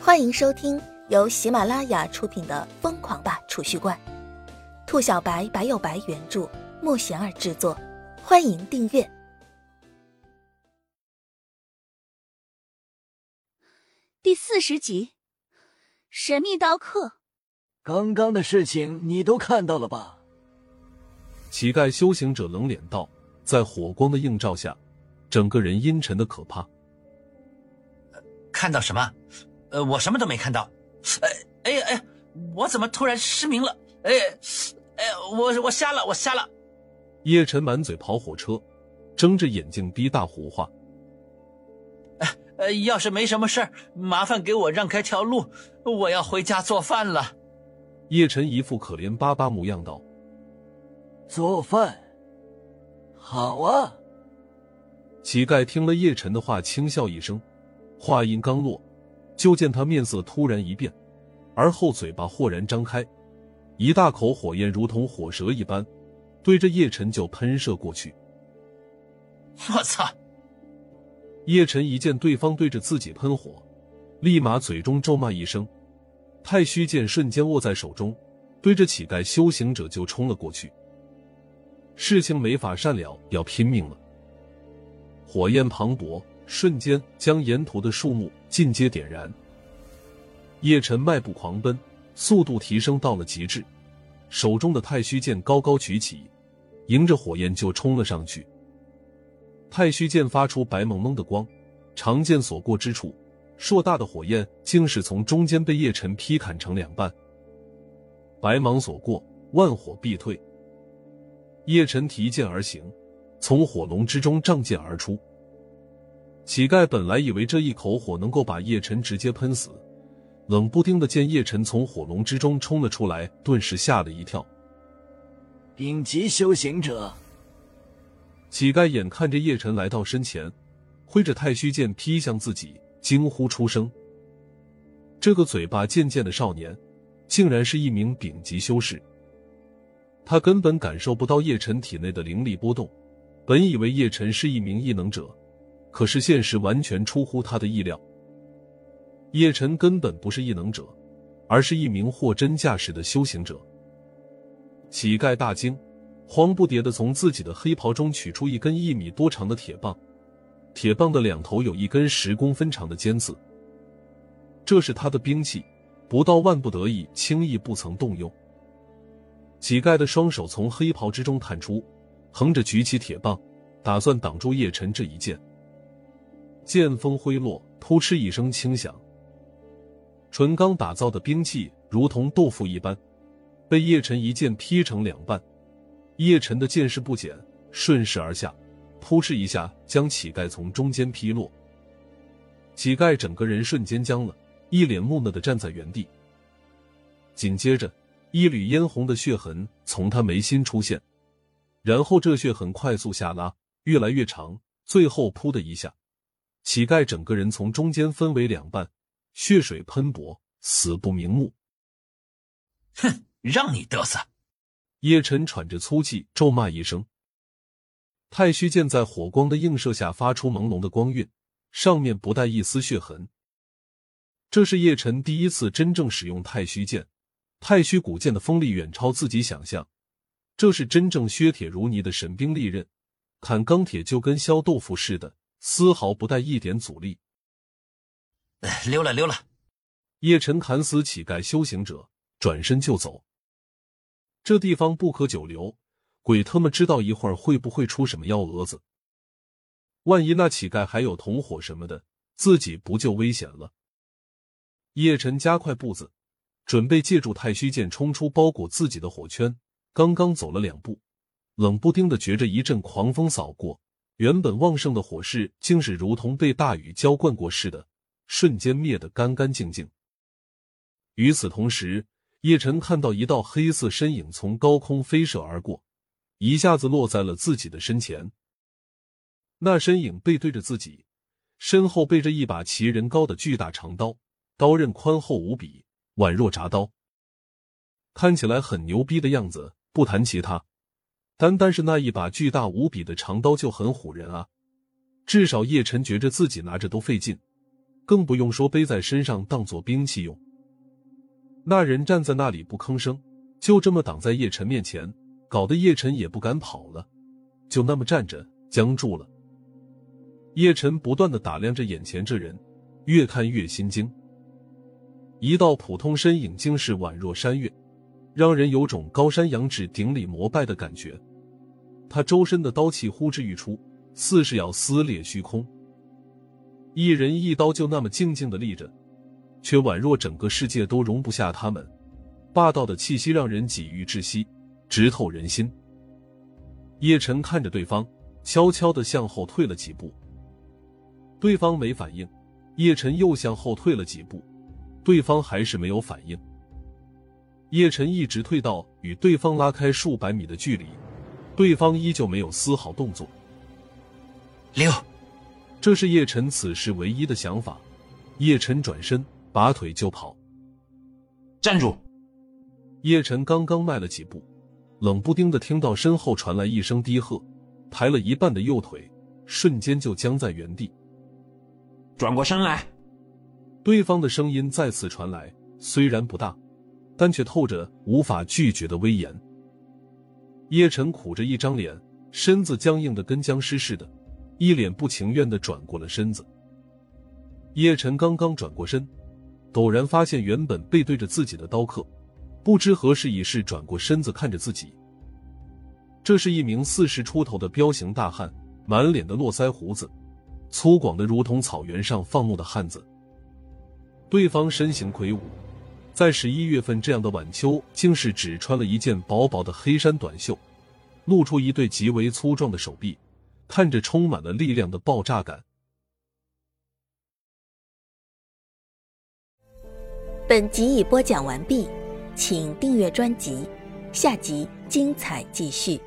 欢迎收听由喜马拉雅出品的《疯狂吧储蓄罐》，兔小白白有白原著，莫贤儿制作。欢迎订阅第四十集《神秘刀客》。刚刚的事情你都看到了吧？乞丐修行者冷脸道，在火光的映照下，整个人阴沉的可怕。看到什么？呃，我什么都没看到。哎哎呀哎，我怎么突然失明了？哎哎，我我瞎了，我瞎了。叶晨满嘴跑火车，睁着眼睛逼大胡话。哎呃，要是没什么事儿，麻烦给我让开条路，我要回家做饭了。叶晨一副可怜巴巴模样道：“做饭，好啊。”乞丐听了叶晨的话，轻笑一声，话音刚落。就见他面色突然一变，而后嘴巴豁然张开，一大口火焰如同火蛇一般，对着叶晨就喷射过去。我操！叶晨一见对方对着自己喷火，立马嘴中咒骂一声，太虚剑瞬间握在手中，对着乞丐修行者就冲了过去。事情没法善了，要拼命了。火焰磅礴。瞬间将沿途的树木尽皆点燃。叶晨迈步狂奔，速度提升到了极致，手中的太虚剑高高举起，迎着火焰就冲了上去。太虚剑发出白蒙蒙的光，长剑所过之处，硕大的火焰竟是从中间被叶晨劈砍成两半。白芒所过，万火必退。叶晨提剑而行，从火龙之中仗剑而出。乞丐本来以为这一口火能够把叶晨直接喷死，冷不丁的见叶晨从火龙之中冲了出来，顿时吓了一跳。顶级修行者，乞丐眼看着叶晨来到身前，挥着太虚剑劈向自己，惊呼出声。这个嘴巴贱贱的少年，竟然是一名顶级修士。他根本感受不到叶晨体内的灵力波动，本以为叶晨是一名异能者。可是现实完全出乎他的意料，叶晨根本不是异能者，而是一名货真价实的修行者。乞丐大惊，慌不迭的从自己的黑袍中取出一根一米多长的铁棒，铁棒的两头有一根十公分长的尖刺，这是他的兵器，不到万不得已，轻易不曾动用。乞丐的双手从黑袍之中探出，横着举起铁棒，打算挡住叶晨这一剑。剑锋挥落，扑哧一声轻响。纯钢打造的兵器如同豆腐一般，被叶晨一剑劈成两半。叶晨的剑势不减，顺势而下，扑哧一下将乞丐从中间劈落。乞丐整个人瞬间僵了，一脸木讷的站在原地。紧接着，一缕嫣红的血痕从他眉心出现，然后这血痕快速下拉，越来越长，最后噗的一下。乞丐整个人从中间分为两半，血水喷薄，死不瞑目。哼，让你嘚瑟！叶晨喘着粗气，咒骂一声。太虚剑在火光的映射下发出朦胧的光晕，上面不带一丝血痕。这是叶晨第一次真正使用太虚剑，太虚古剑的锋利远超自己想象，这是真正削铁如泥的神兵利刃，砍钢铁就跟削豆腐似的。丝毫不带一点阻力，溜了溜了。叶晨砍死乞丐修行者，转身就走。这地方不可久留，鬼他妈知道一会儿会不会出什么幺蛾子？万一那乞丐还有同伙什么的，自己不就危险了？叶晨加快步子，准备借助太虚剑冲出包裹自己的火圈。刚刚走了两步，冷不丁的觉着一阵狂风扫过。原本旺盛的火势，竟是如同被大雨浇灌过似的，瞬间灭得干干净净。与此同时，叶晨看到一道黑色身影从高空飞射而过，一下子落在了自己的身前。那身影背对着自己，身后背着一把齐人高的巨大长刀，刀刃宽厚无比，宛若铡刀，看起来很牛逼的样子。不谈其他。单单是那一把巨大无比的长刀就很唬人啊！至少叶晨觉着自己拿着都费劲，更不用说背在身上当做兵器用。那人站在那里不吭声，就这么挡在叶晨面前，搞得叶晨也不敢跑了，就那么站着僵住了。叶晨不断的打量着眼前这人，越看越心惊。一道普通身影，竟是宛若山岳，让人有种高山仰止顶礼膜拜的感觉。他周身的刀气呼之欲出，似是要撕裂虚空。一人一刀就那么静静的立着，却宛若整个世界都容不下他们。霸道的气息让人几欲窒息，直透人心。叶晨看着对方，悄悄的向后退了几步。对方没反应，叶晨又向后退了几步。对方还是没有反应，叶晨一直退到与对方拉开数百米的距离，对方依旧没有丝毫动作。溜，这是叶晨此时唯一的想法。叶晨转身，拔腿就跑。站住！叶晨刚刚迈了几步，冷不丁的听到身后传来一声低喝，抬了一半的右腿瞬间就僵在原地。转过身来。对方的声音再次传来，虽然不大，但却透着无法拒绝的威严。叶晨苦着一张脸，身子僵硬的跟僵尸似的，一脸不情愿的转过了身子。叶晨刚刚转过身，陡然发现原本背对着自己的刀客，不知何时已是转过身子看着自己。这是一名四十出头的彪形大汉，满脸的络腮胡子，粗犷的如同草原上放牧的汉子。对方身形魁梧，在十一月份这样的晚秋，竟是只穿了一件薄薄的黑衫短袖，露出一对极为粗壮的手臂，看着充满了力量的爆炸感。本集已播讲完毕，请订阅专辑，下集精彩继续。